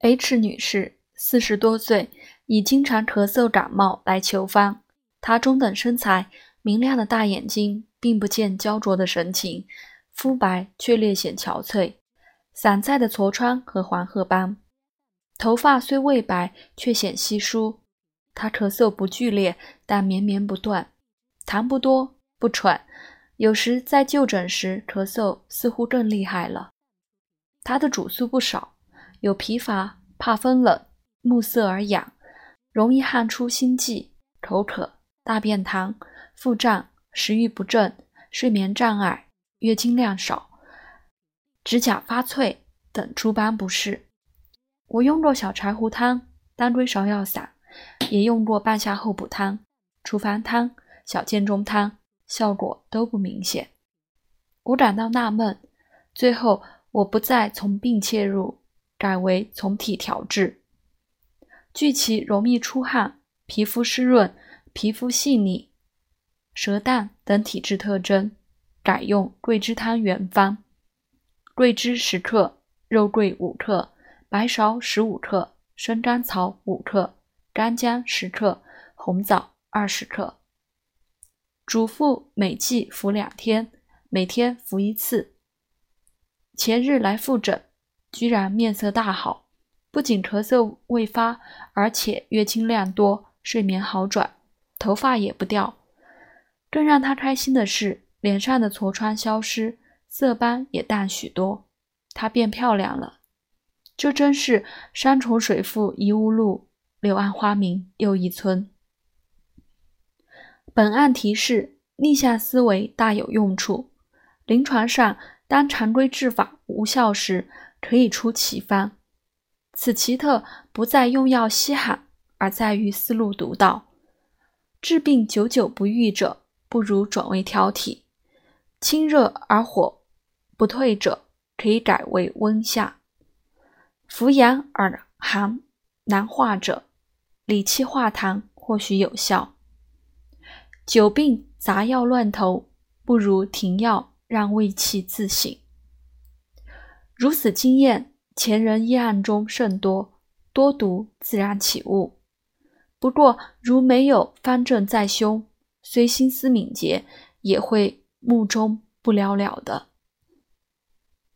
H 女士，四十多岁，以经常咳嗽感冒来求方。她中等身材，明亮的大眼睛，并不见焦灼的神情，肤白却略显憔悴，散在的痤疮和黄褐斑。头发虽未白，却显稀疏。她咳嗽不剧烈，但绵绵不断，痰不多，不喘。有时在就诊时，咳嗽似乎更厉害了。她的主诉不少。有疲乏、怕风冷、目涩而痒，容易汗出心悸、口渴、大便溏、腹胀、食欲不振、睡眠障碍、月经量少、指甲发脆等诸般不适。我用过小柴胡汤、当归芍药散，也用过半夏厚补汤、厨房汤、小建中汤，效果都不明显。我感到纳闷，最后我不再从病切入。改为从体调治，据其容易出汗、皮肤湿润、皮肤细腻、舌淡等体质特征，改用桂枝汤原方：桂枝十克，肉桂五克，白芍十五克，生甘草五克，干姜十克，红枣二十克。嘱咐每剂服两天，每天服一次。前日来复诊。居然面色大好，不仅咳嗽未发，而且月经量多，睡眠好转，头发也不掉。更让他开心的是，脸上的痤疮消失，色斑也淡许多，她变漂亮了。这真是山重水复疑无路，柳暗花明又一村。本案提示：逆向思维大有用处。临床上，当常规治法无效时，可以出奇方，此奇特不在用药稀罕，而在于思路独到。治病久久不愈者，不如转为调体；清热而火不退者，可以改为温下；扶阳而寒难化者，理气化痰或许有效。久病杂药乱投，不如停药，让胃气自省。如此经验，前人议案中甚多，多读自然起悟。不过，如没有方正在胸，虽心思敏捷，也会目中不了了的。